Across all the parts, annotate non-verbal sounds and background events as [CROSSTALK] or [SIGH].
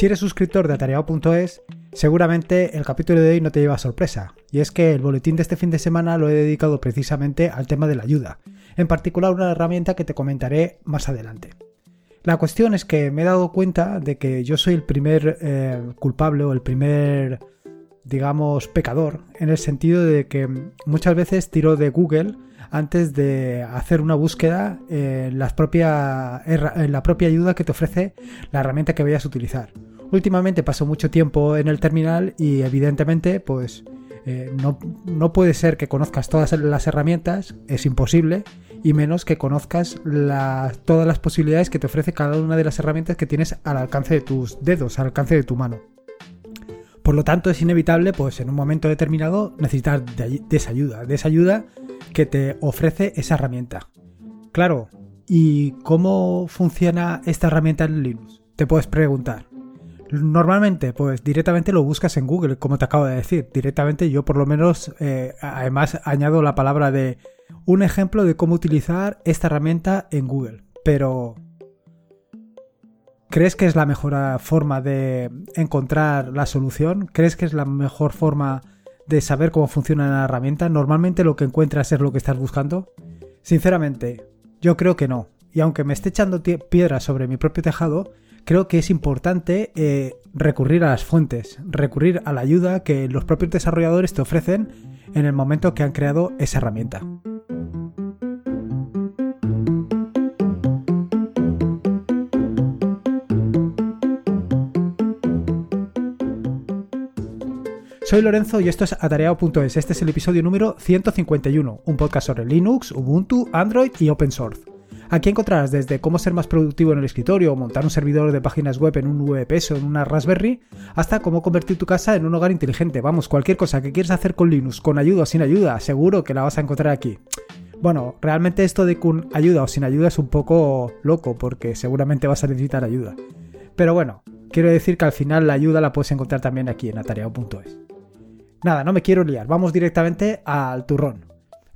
Si eres suscriptor de atareado.es, seguramente el capítulo de hoy no te lleva sorpresa, y es que el boletín de este fin de semana lo he dedicado precisamente al tema de la ayuda, en particular una herramienta que te comentaré más adelante. La cuestión es que me he dado cuenta de que yo soy el primer eh, culpable o el primer, digamos, pecador, en el sentido de que muchas veces tiro de Google antes de hacer una búsqueda en, la propia, en la propia ayuda que te ofrece la herramienta que vayas a utilizar. Últimamente paso mucho tiempo en el terminal y evidentemente pues eh, no, no, puede ser que conozcas todas las herramientas, es imposible, y menos que conozcas todas las posibilidades que te ofrece cada una de las herramientas que tienes al alcance de tus dedos, al alcance de tu mano. Por lo tanto, es inevitable, pues en un momento determinado, necesitar de, de que te ofrece esa herramienta. Claro, ¿y cómo funciona esta herramienta en Linux? Te puedes preguntar. Normalmente, pues directamente lo buscas en Google, como te acabo de decir. Directamente yo por lo menos, eh, además añado la palabra de un ejemplo de cómo utilizar esta herramienta en Google. Pero, ¿crees que es la mejor forma de encontrar la solución? ¿Crees que es la mejor forma de saber cómo funciona la herramienta? ¿Normalmente lo que encuentras es lo que estás buscando? Sinceramente, yo creo que no. Y aunque me esté echando piedras sobre mi propio tejado, creo que es importante eh, recurrir a las fuentes, recurrir a la ayuda que los propios desarrolladores te ofrecen en el momento que han creado esa herramienta. Soy Lorenzo y esto es atareado.es. Este es el episodio número 151, un podcast sobre Linux, Ubuntu, Android y Open Source. Aquí encontrarás desde cómo ser más productivo en el escritorio, montar un servidor de páginas web en un VPS o en una Raspberry, hasta cómo convertir tu casa en un hogar inteligente. Vamos, cualquier cosa que quieras hacer con Linux, con ayuda o sin ayuda, seguro que la vas a encontrar aquí. Bueno, realmente esto de con ayuda o sin ayuda es un poco loco porque seguramente vas a necesitar ayuda. Pero bueno, quiero decir que al final la ayuda la puedes encontrar también aquí en atareado.es. Nada, no me quiero liar, vamos directamente al turrón.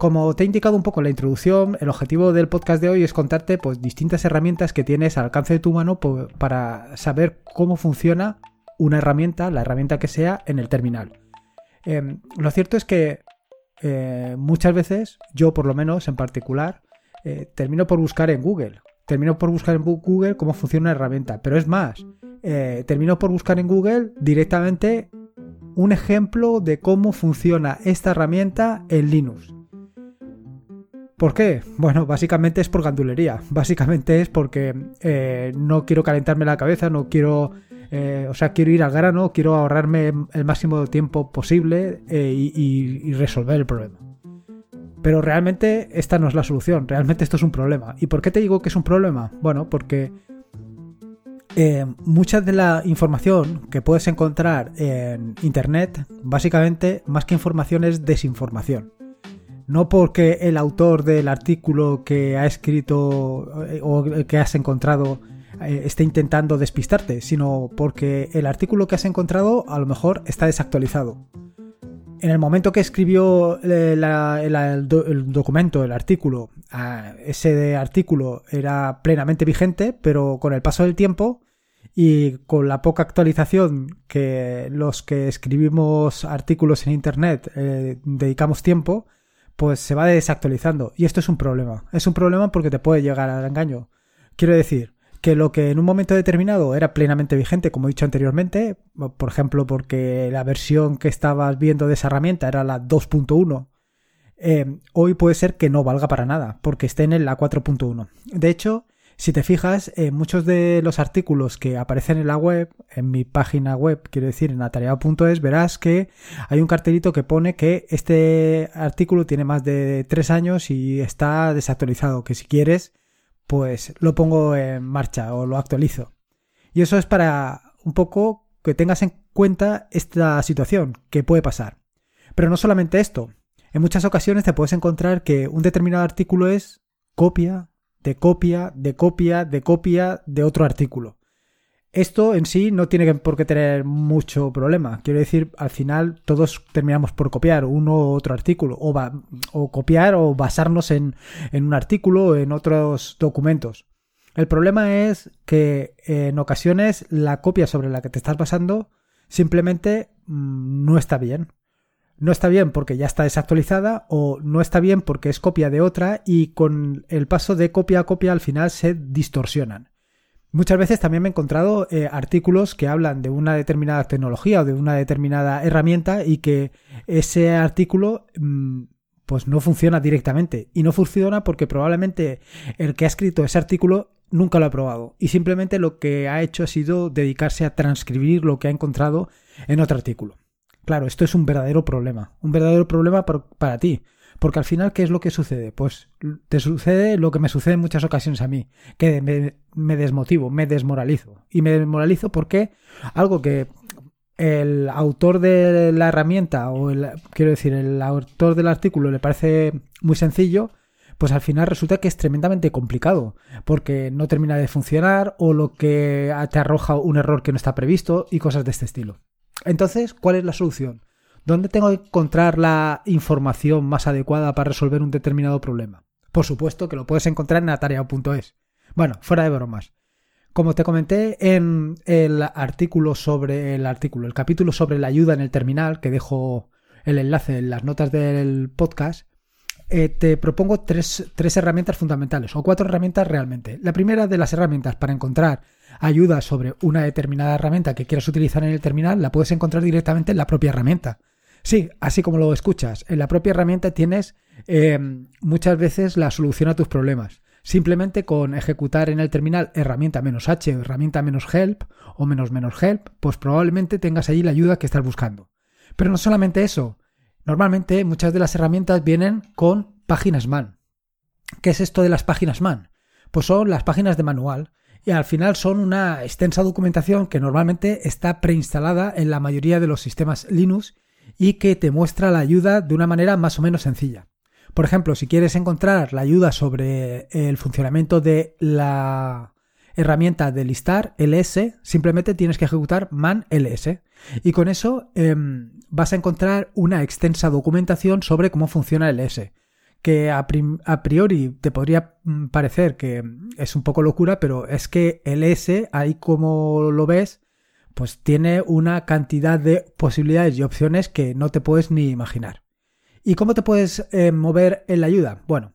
Como te he indicado un poco en la introducción, el objetivo del podcast de hoy es contarte pues, distintas herramientas que tienes al alcance de tu mano para saber cómo funciona una herramienta, la herramienta que sea, en el terminal. Em, lo cierto es que eh, muchas veces, yo por lo menos en particular, eh, termino por buscar en Google. Termino por buscar en Google cómo funciona una herramienta. Pero es más, eh, termino por buscar en Google directamente un ejemplo de cómo funciona esta herramienta en Linux. ¿Por qué? Bueno, básicamente es por gandulería. Básicamente es porque eh, no quiero calentarme la cabeza, no quiero. Eh, o sea, quiero ir al grano, quiero ahorrarme el máximo tiempo posible eh, y, resolver el problema. Pero realmente esta no es la solución, realmente esto es un problema. ¿Y por qué te digo que es un problema? Bueno, porque eh, mucha de la información que puedes encontrar en Internet, básicamente, más que información, es desinformación. No porque el autor del artículo que ha escrito eh, o que has encontrado eh, esté intentando despistarte, sino porque el artículo que has encontrado a lo mejor está desactualizado. En el momento que escribió el, documento, el artículo, ese artículo era plenamente vigente, pero con el paso del tiempo y con la poca actualización que los que escribimos artículos en Internet eh, dedicamos tiempo, pues se va desactualizando. Y esto es un problema. Es un problema porque te puede llegar al engaño. Quiero decir, que lo que en un momento determinado era plenamente vigente, como he dicho anteriormente, por ejemplo, porque la versión que estabas viendo de esa herramienta era la 2.1, eh, hoy puede ser que no valga para nada, porque estén en la 4.1. De hecho, si te fijas, en muchos de los artículos que aparecen en la web, en mi página web, quiero decir, en atareado.es, verás que hay un cartelito que pone que este artículo tiene más de tres años y está desactualizado, que si quieres pues lo pongo en marcha o lo actualizo. Y eso es para un poco que tengas en cuenta esta situación que puede pasar. Pero no solamente esto. En muchas ocasiones te puedes encontrar que un determinado artículo es copia, de copia, de copia, de copia de otro artículo. Esto en sí no tiene por qué tener mucho problema. Quiero decir, al final todos terminamos por copiar uno u otro artículo, o, o copiar o basarnos en, en un artículo o en otros documentos. El problema es que en ocasiones la copia sobre la que te estás basando simplemente mm, no está bien. No está bien porque ya está desactualizada o no está bien porque es copia de otra y con el paso de copia a copia al final se distorsionan. Muchas veces también me he encontrado eh, artículos que hablan de una determinada tecnología o de una determinada herramienta y que ese artículo mm, pues no funciona directamente. Y no funciona porque probablemente el que ha escrito ese artículo nunca lo ha probado. Y simplemente lo que ha hecho ha sido dedicarse a transcribir lo que ha encontrado en otro artículo. Claro, esto es un verdadero problema. Un verdadero problema para ti. Porque al final, ¿qué es lo que sucede? Pues te sucede lo que me sucede en muchas ocasiones a mí, que me, desmotivo, me desmoralizo. Y me desmoralizo porque algo que el autor de la herramienta o el, quiero decir, el autor del artículo le parece muy sencillo, pues al final resulta que es tremendamente complicado, porque no termina de funcionar o lo que te arroja un error que no está previsto y cosas de este estilo. Entonces, ¿cuál es la solución? ¿Dónde tengo que encontrar la información más adecuada para resolver un determinado problema? Por supuesto que lo puedes encontrar en atarea.es. Bueno, fuera de bromas. Como te comenté en el artículo sobre el artículo, el capítulo sobre la ayuda en el terminal, que dejo el enlace en las notas del podcast, eh, te propongo tres, tres, herramientas fundamentales, o cuatro herramientas realmente. La primera de las herramientas para encontrar ayuda sobre una determinada herramienta que quieras utilizar en el terminal, la puedes encontrar directamente en la propia herramienta. Sí, así como lo escuchas, en la propia herramienta tienes eh, muchas veces la solución a tus problemas. Simplemente con ejecutar en el terminal herramienta menos H herramienta menos help o menos menos help, pues probablemente tengas ahí la ayuda que estás buscando. Pero no solamente eso. Normalmente muchas de las herramientas vienen con páginas man. ¿Qué es esto de las páginas man? Pues son las páginas de manual y al final son una extensa documentación que normalmente está preinstalada en la mayoría de los sistemas Linux y que te muestra la ayuda de una manera más o menos sencilla. Por ejemplo, si quieres encontrar la ayuda sobre el funcionamiento de la herramienta de listar ls, simplemente tienes que ejecutar man ls. Y con eso em, vas a encontrar una extensa documentación sobre cómo funciona ls. Que a, priori te podría mm, parecer que es un poco locura, pero es que el S, ahí como lo ves, pues tiene una cantidad de posibilidades y opciones que no te puedes ni imaginar. ¿Y cómo te puedes eh, mover en la ayuda? Bueno,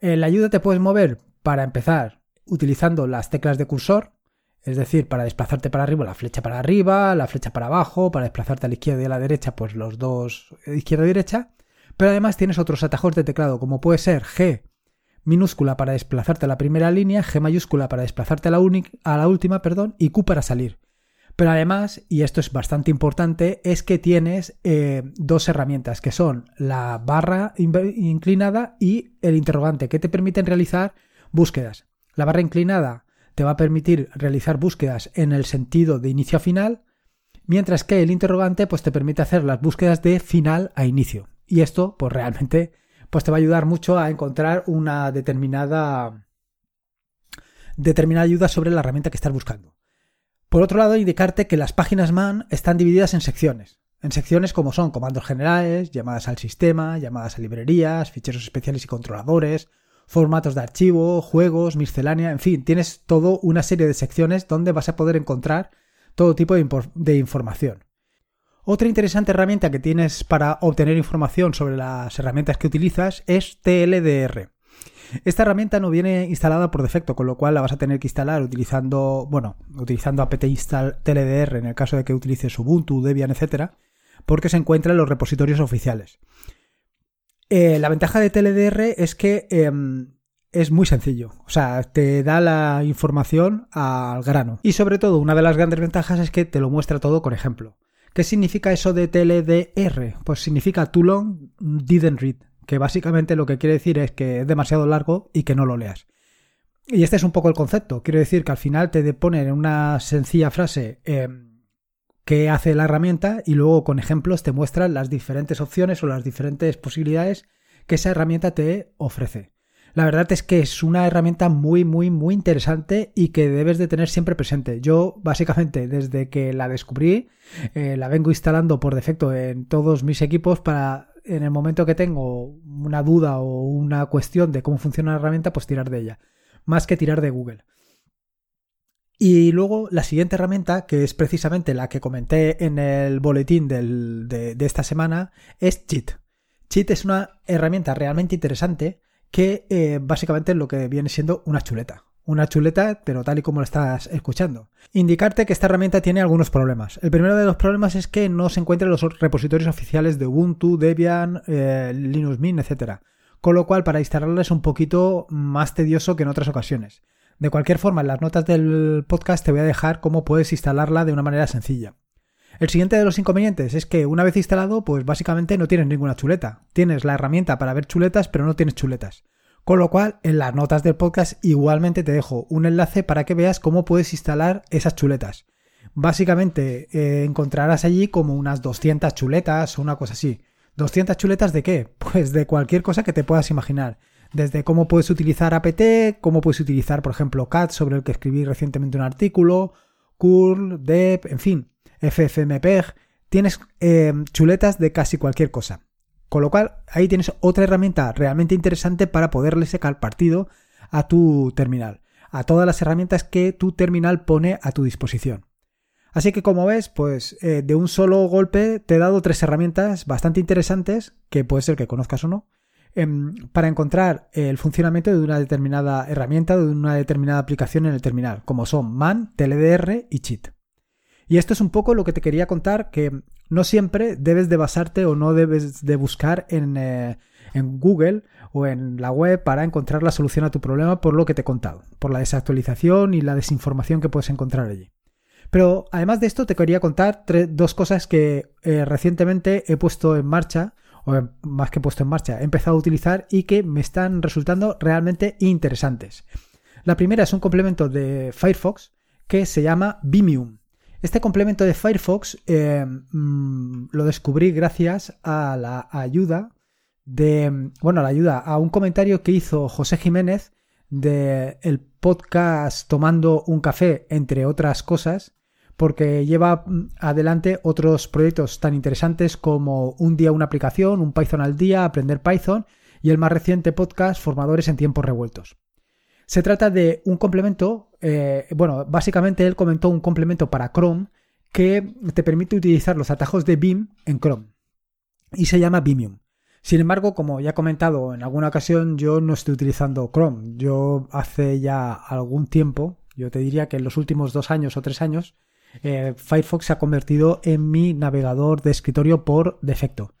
en la ayuda te puedes mover para empezar utilizando las teclas de cursor, es decir, para desplazarte para arriba la flecha para arriba, la flecha para abajo, para desplazarte a la izquierda y a la derecha, pues los dos eh, izquierda y derecha. Pero además tienes otros atajos de teclado, como puede ser G minúscula para desplazarte a la primera línea, G mayúscula para desplazarte a la, última, perdón, y Q para salir. Pero además, y esto es bastante importante, es que tienes eh, dos herramientas que son la barra inclinada y el interrogante, que te permiten realizar búsquedas. La barra inclinada te va a permitir realizar búsquedas en el sentido de inicio a final, mientras que el interrogante pues, te permite hacer las búsquedas de final a inicio. Y esto, pues realmente, pues te va a ayudar mucho a encontrar una determinada determinada ayuda sobre la herramienta que estás buscando. Por otro lado, indicarte que las páginas man están divididas en secciones. En secciones como son comandos generales, llamadas al sistema, llamadas a librerías, ficheros especiales y controladores, formatos de archivo, juegos, miscelánea, en fin, tienes todo una serie de secciones donde vas a poder encontrar todo tipo de, información. Otra interesante herramienta que tienes para obtener información sobre las herramientas que utilizas es TLDR. Esta herramienta no viene instalada por defecto, con lo cual la vas a tener que instalar utilizando, bueno, utilizando apt install tldr en el caso de que utilices Ubuntu, Debian, etcétera, porque se encuentra en los repositorios oficiales. Eh, la ventaja de TLDR es que em, es muy sencillo, o sea, te da la información al grano. Y sobre todo, una de las grandes ventajas es que te lo muestra todo con ejemplo. ¿Qué significa eso de TLDR? Pues significa too long didn't read que básicamente lo que quiere decir es que es demasiado largo y que no lo leas. Y este es un poco el concepto. Quiero decir que al final te ponen en una sencilla frase qué hace la herramienta y luego con ejemplos te muestran las diferentes opciones o las diferentes posibilidades que esa herramienta te ofrece. La verdad es que es una herramienta muy, muy, muy interesante y que debes de tener siempre presente. Yo, básicamente, desde que la descubrí, eh, la vengo instalando por defecto en todos mis equipos para en el momento que tengo una duda o una cuestión de cómo funciona la herramienta, pues tirar de ella, más que tirar de Google. Y luego la siguiente herramienta, que es precisamente la que comenté en el boletín de, esta semana, es Cheat. Cheat es una herramienta realmente interesante que eh, básicamente es lo que viene siendo una chuleta. Una chuleta, pero tal y como lo estás escuchando. Indicarte que esta herramienta tiene algunos problemas. El primero de los problemas es que no se encuentra en los repositorios oficiales de Ubuntu, Debian, eh, Linux Mint, etc. Con lo cual, para instalarla es un poquito más tedioso que en otras ocasiones. De cualquier forma, en las notas del podcast te voy a dejar cómo puedes instalarla de una manera sencilla. El siguiente de los inconvenientes es que una vez instalado, pues básicamente no tienes ninguna chuleta. Tienes la herramienta para ver chuletas, pero no tienes chuletas. Con lo cual, en las notas del podcast igualmente te dejo un enlace para que veas cómo puedes instalar esas chuletas. Básicamente eh, encontrarás allí como unas 200 chuletas o una cosa así. ¿200 chuletas de qué? [LAUGHS] Pues de cualquier cosa que te puedas imaginar. Desde cómo puedes utilizar apt, cómo puedes utilizar, por ejemplo, CAT, sobre el que escribí recientemente un artículo, curl, dep, en fin, ffmpeg. Tienes eh, chuletas de casi cualquier cosa. Con lo cual, ahí tienes otra herramienta realmente interesante para poderle sacar partido a tu terminal, a todas las herramientas que tu terminal pone a tu disposición. Así que como ves, pues eh, de un solo golpe te he dado tres herramientas bastante interesantes, que puede ser que conozcas o no, em, para encontrar el funcionamiento de una determinada herramienta, de una determinada aplicación en el terminal, como son man, TLDR y cheat. Y esto es un poco lo que te quería contar, que no siempre debes de basarte o no debes de buscar en, eh, en, Google o en la web para encontrar la solución a tu problema por lo que te he contado, por la desactualización y la desinformación que puedes encontrar allí. Pero además de esto te quería contar dos cosas que eh, recientemente he puesto en marcha, o más que puesto en marcha, he empezado a utilizar y que me están resultando realmente interesantes. La primera es un complemento de Firefox que se llama Vimium. Este complemento de Firefox eh, mm, lo descubrí gracias a la ayuda de, bueno, la ayuda a un comentario que hizo José Jiménez del el podcast Tomando un café, entre otras cosas, porque lleva mm, adelante otros proyectos tan interesantes como Un día una aplicación, un Python al día, aprender Python y el más reciente podcast Formadores en tiempos revueltos. Se trata de un complemento, eh, bueno, básicamente él comentó un complemento para Chrome que te permite utilizar los atajos de Beam en Chrome y se llama Vimium. Sin embargo, como ya he comentado en alguna ocasión, yo no estoy utilizando Chrome. Yo hace ya algún tiempo, yo te diría que en los últimos dos años o tres años, eh, Firefox se ha convertido en mi navegador de escritorio por defecto.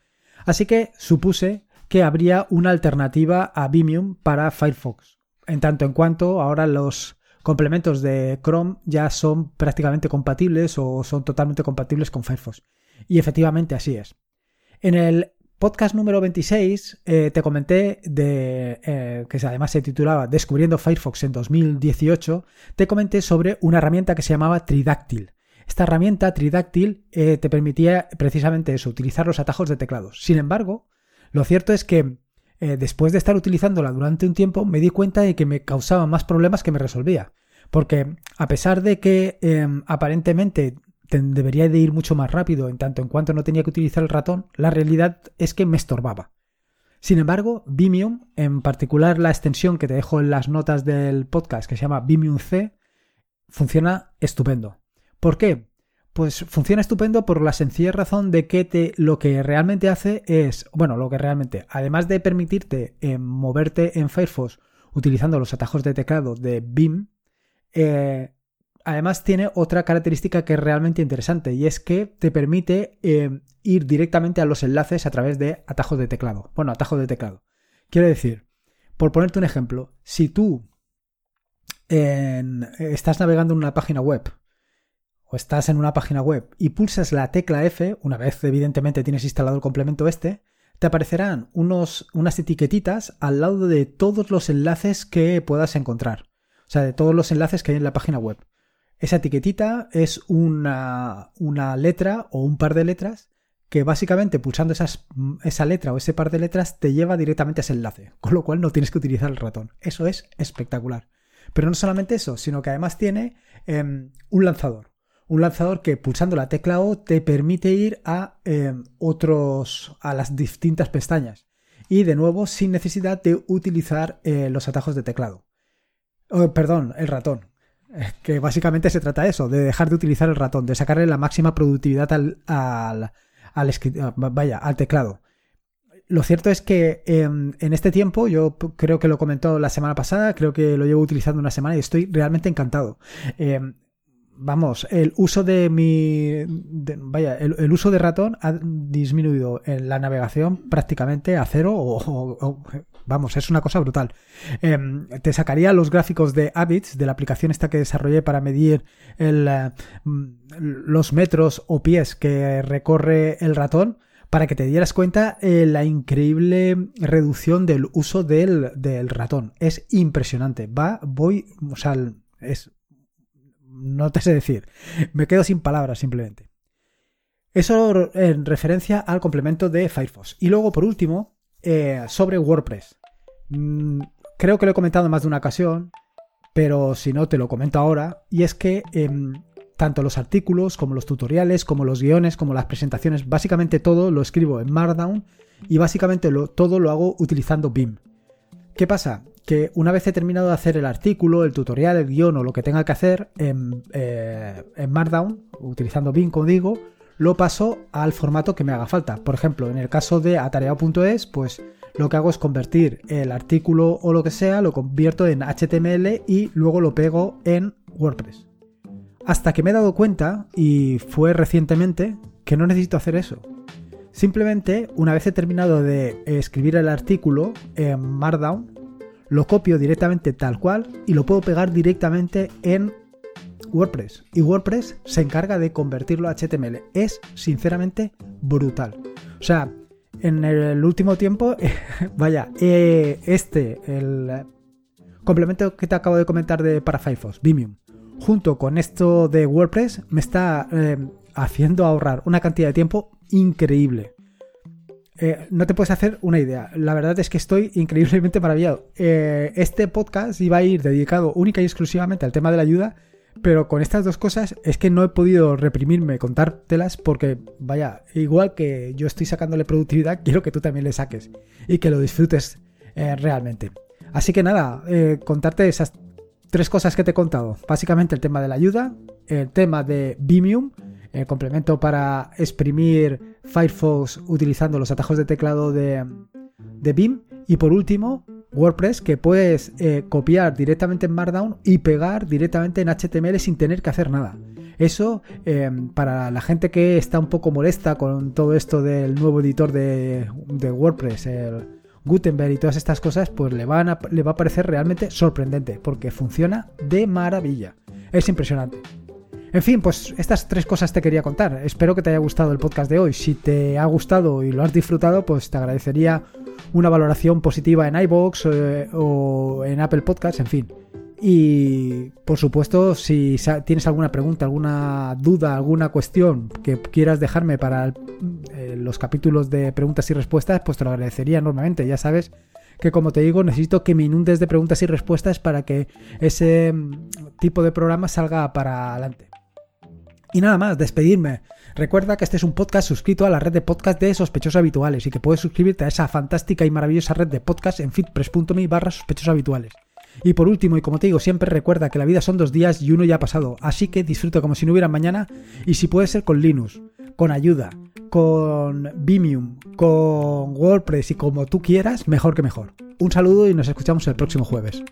Así que supuse que habría una alternativa a Vimium para Firefox en tanto en cuanto ahora los complementos de Chrome ya son prácticamente compatibles o son totalmente compatibles con Firefox. Y efectivamente así es. En el podcast número 26 eh, te comenté de eh, que además se titulaba Descubriendo Firefox en 2018, te comenté sobre una herramienta que se llamaba Tridáctil. Esta herramienta Tridáctil eh, te permitía precisamente eso, utilizar los atajos de teclados. Sin embargo, lo cierto es que eh, después de estar utilizándola durante un tiempo, me di cuenta de que me causaba más problemas que me resolvía. Porque a pesar de que em, aparentemente debería de ir mucho más rápido en tanto en cuanto no tenía que utilizar el ratón, la realidad es que me estorbaba. Sin embargo, Vimium, en particular la extensión que te dejo en las notas del podcast que se llama Vimium C, funciona estupendo. ¿Por qué? Pues funciona estupendo por la sencilla razón de que te, lo que realmente hace es, bueno, lo que realmente, además de permitirte eh, moverte en Firefox utilizando los atajos de teclado de BIM, eh, además tiene otra característica que es realmente interesante y es que te permite eh, ir directamente a los enlaces a través de atajos de teclado. Bueno, atajos de teclado. Quiero decir, por ponerte un ejemplo, si tú estás navegando en una página web o estás en una página web y pulsas la tecla F, una vez evidentemente tienes instalado el complemento este, te aparecerán unos, unas etiquetitas al lado de todos los enlaces que puedas encontrar. O sea, de todos los enlaces que hay en la página web. Esa etiquetita es una, una letra o un par de letras que básicamente pulsando esas, esa letra o ese par de letras te lleva directamente a ese enlace, con lo cual no tienes que utilizar el ratón. Eso es espectacular. Pero no solamente eso, sino que además tiene em, un lanzador un lanzador que pulsando la tecla O te permite ir a eh, otros, a las distintas pestañas. Y de nuevo, sin necesidad de utilizar eh, los atajos de teclado. Oh, perdón, el ratón. Que básicamente se trata de eso, de dejar de utilizar el ratón, de sacarle la máxima productividad al, al, al, vaya, al teclado lo cierto es que em, en este tiempo, yo creo que lo comentó la semana pasada, creo que lo llevo utilizando una semana y estoy realmente encantado. Vamos, el uso de mi. vaya, el, uso de ratón ha disminuido en la navegación prácticamente a cero o, vamos, es una cosa brutal. Em, te sacaría los gráficos de Habits, de la aplicación esta que desarrollé para medir el, eh, los metros o pies que recorre el ratón para que te dieras cuenta eh, la increíble reducción del uso del, ratón. Es impresionante. Va, voy, o sea, es... No te sé decir. Me quedo sin palabras simplemente. Eso en referencia al complemento de Firefox. Y luego, por último, eh, sobre WordPress. Mm, creo que lo he comentado en más de una ocasión, pero si no, te lo comento ahora. Y es que em, tanto los artículos como los tutoriales, como los guiones, como las presentaciones, básicamente todo lo escribo en Markdown y básicamente todo lo hago utilizando BIM. ¿Qué pasa? Que una vez he terminado de hacer el artículo, el tutorial, el guion o lo que tenga que hacer en, eh, Markdown, utilizando BIM como lo paso al formato que me haga falta. Por ejemplo, en el caso de atareado.es, pues lo que hago es convertir el artículo o lo que sea, lo convierto en HTML y luego lo pego en WordPress. Hasta que me he dado cuenta, y fue recientemente, que no necesito hacer eso. Simplemente, una vez he terminado de escribir el artículo en Markdown, lo copio directamente tal cual y lo puedo pegar directamente en WordPress. Y WordPress se encarga de convertirlo a HTML. Es sinceramente brutal. O sea, en el último tiempo, [LAUGHS] vaya, eh, este, el complemento que te acabo de comentar de para Firefox, Vimium, junto con esto de WordPress, me está eh, haciendo ahorrar una cantidad de tiempo increíble. Eh, no te puedes hacer una idea. La verdad es que estoy increíblemente maravillado. Eh, este podcast iba a ir dedicado única y exclusivamente al tema de la ayuda, pero con estas dos cosas es que no he podido reprimirme contártelas porque, vaya, igual que yo estoy sacándole productividad, quiero que tú también le saques y que lo disfrutes realmente. Así que nada, contarte esas tres cosas que te he contado. Básicamente el tema de la ayuda, el tema de Vimium, el complemento para exprimir Firefox utilizando los atajos de teclado de, de BIM. Y por último, WordPress que puedes eh, copiar directamente en Markdown y pegar directamente en HTML sin tener que hacer nada. Eso, eh, para la gente que está un poco molesta con todo esto del nuevo editor de, de WordPress, el Gutenberg y todas estas cosas, pues le, a, le va a parecer realmente sorprendente, porque funciona de maravilla. Es impresionante. En fin, pues estas tres cosas te quería contar. Espero que te haya gustado el podcast de hoy. Si te ha gustado y lo has disfrutado, pues te agradecería una valoración positiva en iBox eh, o en Apple Podcasts, en fin. Y por supuesto, si tienes alguna pregunta, alguna duda, alguna cuestión que quieras dejarme para eh, los capítulos de preguntas y respuestas, pues te lo agradecería enormemente. Ya sabes que como te digo, necesito que me inundes de preguntas y respuestas para que ese mm, tipo de programa salga para adelante. Y nada más, despedirme. Recuerda que este es un podcast suscrito a la red de podcast de sospechosos habituales y que puedes suscribirte a esa fantástica y maravillosa red de podcast en fitpress.me barra sospechosos habituales. Y por último, y como te digo, siempre recuerda que la vida son dos días y uno ya ha pasado, así que disfruta como si no hubiera mañana y si puede ser con Linux, con ayuda, con Vimium, con WordPress y como tú quieras, mejor que mejor. Un saludo y nos escuchamos el próximo jueves.